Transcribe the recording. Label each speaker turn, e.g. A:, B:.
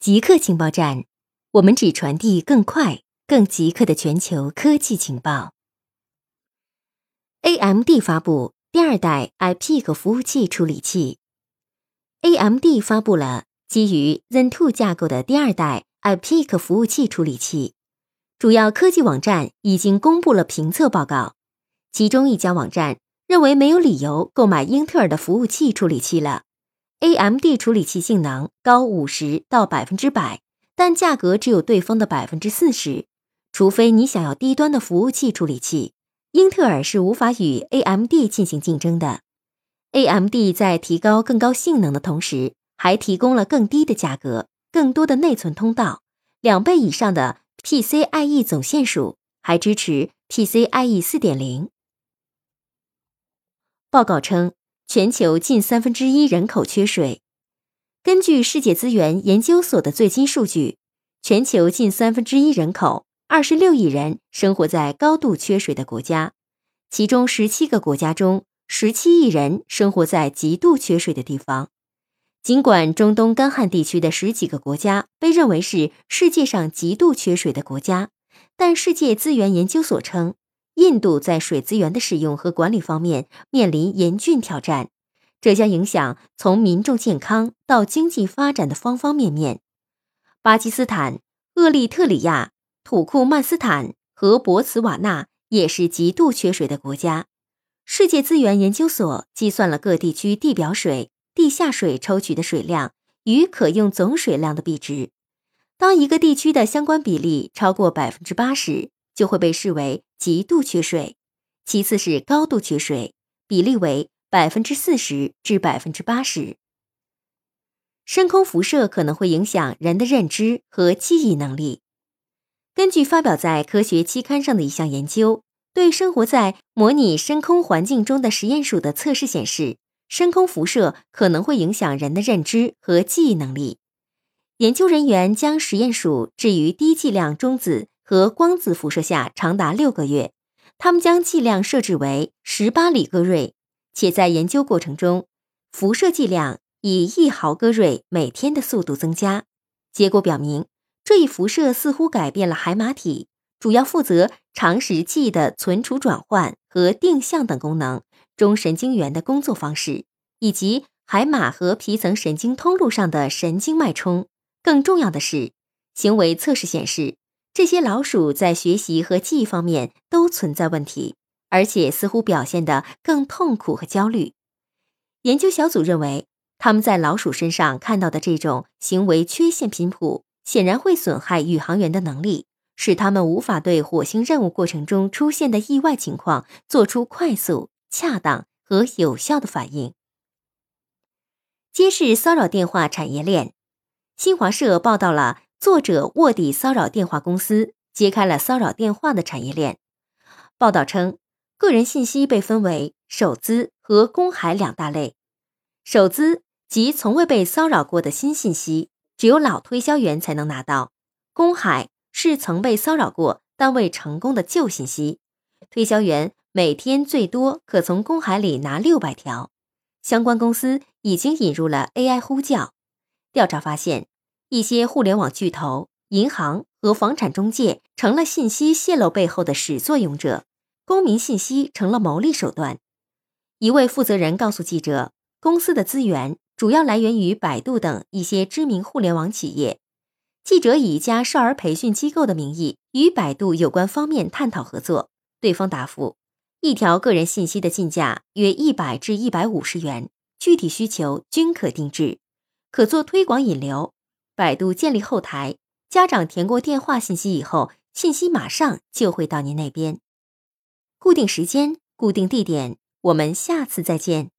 A: 极客情报站，我们只传递更快、更极客的全球科技情报。AMD 发布第二代 iPeak 服务器处理器。AMD 发布了基于 Zen 2架构的第二代 iPeak 服务器处理器，主要科技网站已经公布了评测报告。其中一家网站认为没有理由购买英特尔的服务器处理器了。AMD 处理器性能高五十到百分之百，但价格只有对方的百分之四十。除非你想要低端的服务器处理器，英特尔是无法与 AMD 进行竞争的。AMD 在提高更高性能的同时，还提供了更低的价格、更多的内存通道、两倍以上的 PCIe 总线数，还支持 PCIe 四点零。报告称。全球近三分之一人口缺水。根据世界资源研究所的最新数据，全球近三分之一人口，二十六亿人生活在高度缺水的国家，其中十七个国家中，十七亿人生活在极度缺水的地方。尽管中东干旱地区的十几个国家被认为是世界上极度缺水的国家，但世界资源研究所称。印度在水资源的使用和管理方面面临严峻挑战，这将影响从民众健康到经济发展的方方面面。巴基斯坦、厄立特里亚、土库曼斯坦和博茨瓦纳也是极度缺水的国家。世界资源研究所计算了各地区地表水、地下水抽取的水量与可用总水量的比值。当一个地区的相关比例超过百分之八十。就会被视为极度缺水，其次是高度缺水，比例为百分之四十至百分之八十。深空辐射可能会影响人的认知和记忆能力。根据发表在科学期刊上的一项研究，对生活在模拟深空环境中的实验鼠的测试显示，深空辐射可能会影响人的认知和记忆能力。研究人员将实验鼠置于低剂量中子。和光子辐射下长达六个月，他们将剂量设置为十八里戈瑞，且在研究过程中，辐射剂量以一毫戈瑞每天的速度增加。结果表明，这一辐射似乎改变了海马体主要负责长时记忆的存储、转换和定向等功能中神经元的工作方式，以及海马和皮层神经通路上的神经脉冲。更重要的是，行为测试显示。这些老鼠在学习和记忆方面都存在问题，而且似乎表现得更痛苦和焦虑。研究小组认为，他们在老鼠身上看到的这种行为缺陷频谱，显然会损害宇航员的能力，使他们无法对火星任务过程中出现的意外情况做出快速、恰当和有效的反应。揭示骚扰电话产业链，新华社报道了。作者卧底骚扰电话公司，揭开了骚扰电话的产业链。报道称，个人信息被分为首资和公海两大类。首资即从未被骚扰过的新信息，只有老推销员才能拿到；公海是曾被骚扰过但未成功的旧信息，推销员每天最多可从公海里拿六百条。相关公司已经引入了 AI 呼叫。调查发现。一些互联网巨头、银行和房产中介成了信息泄露背后的始作俑者，公民信息成了牟利手段。一位负责人告诉记者，公司的资源主要来源于百度等一些知名互联网企业。记者以一家少儿培训机构的名义与百度有关方面探讨合作，对方答复，一条个人信息的进价约一百至一百五十元，具体需求均可定制，可做推广引流。百度建立后台，家长填过电话信息以后，信息马上就会到您那边。固定时间，固定地点，我们下次再见。